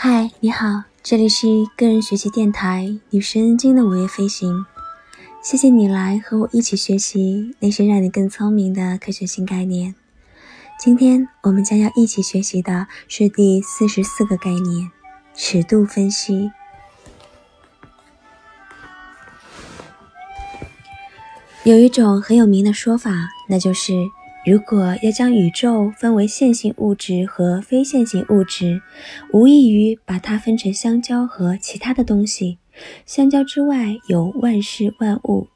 嗨，你好，这里是个人学习电台女神经的午夜飞行。谢谢你来和我一起学习那些让你更聪明的科学新概念。今天我们将要一起学习的是第四十四个概念——尺度分析。有一种很有名的说法，那就是。如果要将宇宙分为线性物质和非线性物质，无异于把它分成香蕉和其他的东西。香蕉之外有万事万物。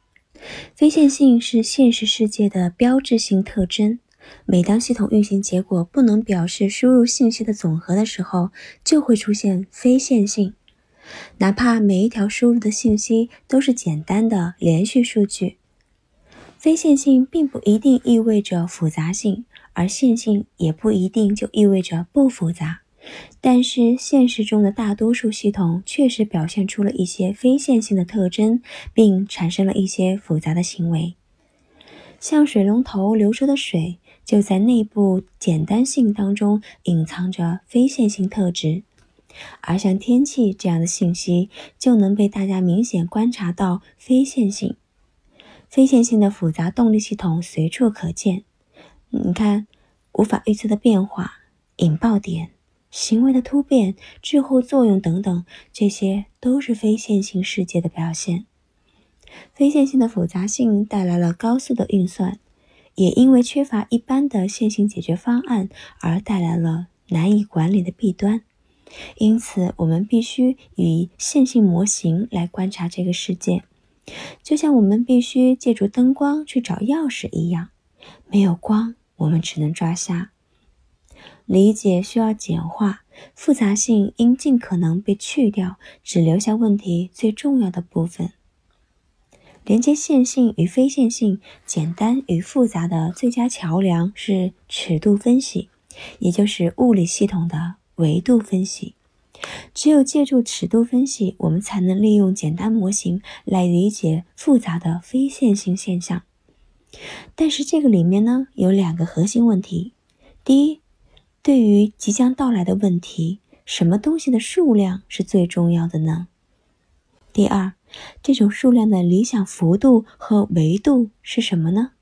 非线性是现实世界的标志性特征。每当系统运行结果不能表示输入信息的总和的时候，就会出现非线性。哪怕每一条输入的信息都是简单的连续数据。非线性并不一定意味着复杂性，而线性也不一定就意味着不复杂。但是现实中的大多数系统确实表现出了一些非线性的特征，并产生了一些复杂的行为。像水龙头流出的水，就在内部简单性当中隐藏着非线性特质；而像天气这样的信息，就能被大家明显观察到非线性。非线性的复杂动力系统随处可见。你看，无法预测的变化、引爆点、行为的突变、滞后作用等等，这些都是非线性世界的表现。非线性的复杂性带来了高速的运算，也因为缺乏一般的线性解决方案而带来了难以管理的弊端。因此，我们必须以线性模型来观察这个世界。就像我们必须借助灯光去找钥匙一样，没有光，我们只能抓瞎。理解需要简化，复杂性应尽可能被去掉，只留下问题最重要的部分。连接线性与非线性、简单与复杂的最佳桥梁是尺度分析，也就是物理系统的维度分析。只有借助尺度分析，我们才能利用简单模型来理解复杂的非线性现象。但是这个里面呢，有两个核心问题：第一，对于即将到来的问题，什么东西的数量是最重要的呢？第二，这种数量的理想幅度和维度是什么呢？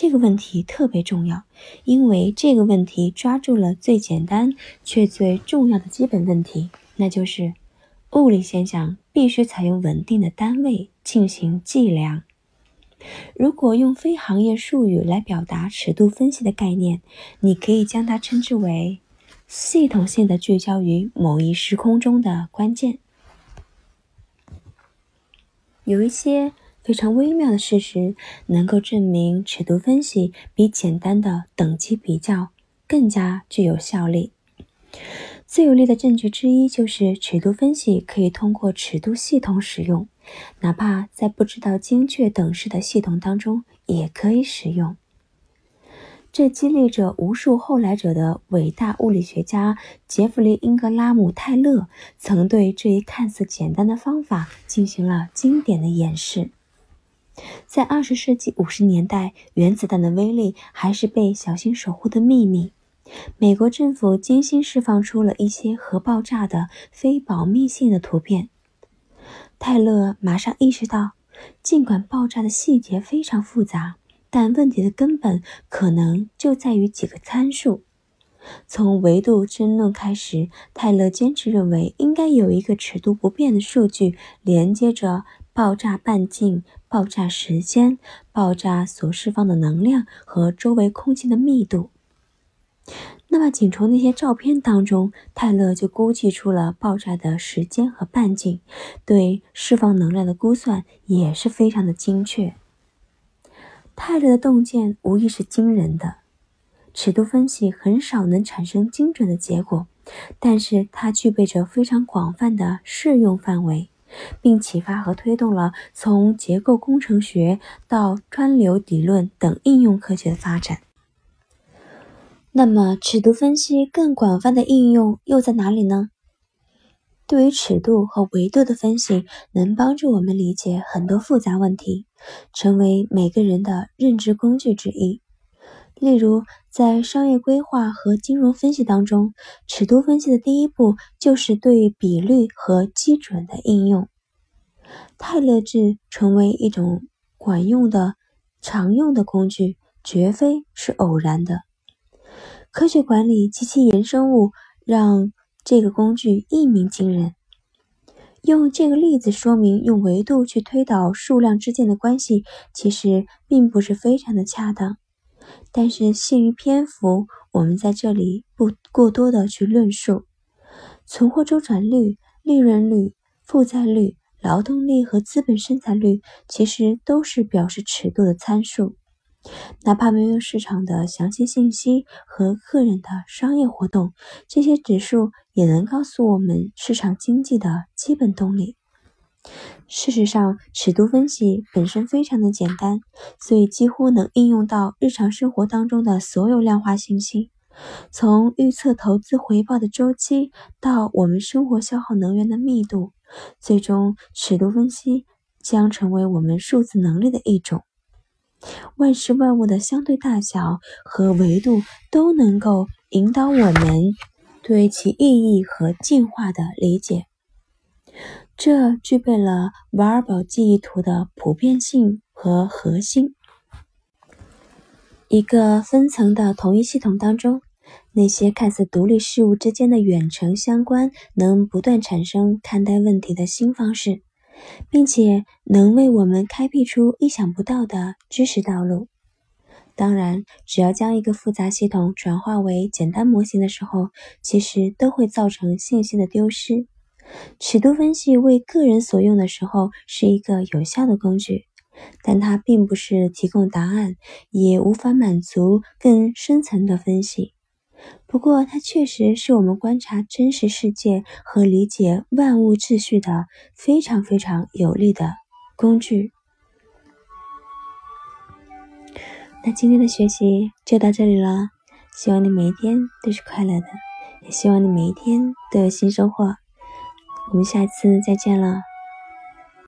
这个问题特别重要，因为这个问题抓住了最简单却最重要的基本问题，那就是物理现象必须采用稳定的单位进行计量。如果用非行业术语来表达尺度分析的概念，你可以将它称之为系统性的聚焦于某一时空中的关键。有一些。非常微妙的事实能够证明尺度分析比简单的等级比较更加具有效力。最有力的证据之一就是尺度分析可以通过尺度系统使用，哪怕在不知道精确等式的系统当中也可以使用。这激励着无数后来者的伟大物理学家杰弗里·英格拉姆·泰勒曾对这一看似简单的方法进行了经典的演示。在二十世纪五十年代，原子弹的威力还是被小心守护的秘密。美国政府精心释放出了一些核爆炸的非保密性的图片。泰勒马上意识到，尽管爆炸的细节非常复杂，但问题的根本可能就在于几个参数。从维度争论开始，泰勒坚持认为应该有一个尺度不变的数据连接着。爆炸半径、爆炸时间、爆炸所释放的能量和周围空气的密度。那么，仅从那些照片当中，泰勒就估计出了爆炸的时间和半径，对释放能量的估算也是非常的精确。泰勒的洞见无疑是惊人的。尺度分析很少能产生精准的结果，但是它具备着非常广泛的适用范围。并启发和推动了从结构工程学到川流理论等应用科学的发展。那么，尺度分析更广泛的应用又在哪里呢？对于尺度和维度的分析，能帮助我们理解很多复杂问题，成为每个人的认知工具之一。例如，在商业规划和金融分析当中，尺度分析的第一步就是对比率和基准的应用。泰勒制成为一种管用的、常用的工具，绝非是偶然的。科学管理及其衍生物让这个工具一鸣惊人。用这个例子说明，用维度去推导数量之间的关系，其实并不是非常的恰当。但是限于篇幅，我们在这里不过多的去论述。存货周转率、利润率、负债率、劳动力和资本生产率，其实都是表示尺度的参数。哪怕没有市场的详细信息和个人的商业活动，这些指数也能告诉我们市场经济的基本动力。事实上，尺度分析本身非常的简单，所以几乎能应用到日常生活当中的所有量化信息，从预测投资回报的周期到我们生活消耗能源的密度，最终尺度分析将成为我们数字能力的一种。万事万物的相对大小和维度都能够引导我们对其意义和进化的理解。这具备了瓦尔堡记忆图的普遍性和核心。一个分层的同一系统当中，那些看似独立事物之间的远程相关，能不断产生看待问题的新方式。并且能为我们开辟出意想不到的知识道路。当然，只要将一个复杂系统转化为简单模型的时候，其实都会造成信息的丢失。尺度分析为个人所用的时候是一个有效的工具，但它并不是提供答案，也无法满足更深层的分析。不过，它确实是我们观察真实世界和理解万物秩序的非常非常有力的工具。那今天的学习就到这里了，希望你每一天都是快乐的，也希望你每一天都有新收获。我们下次再见了。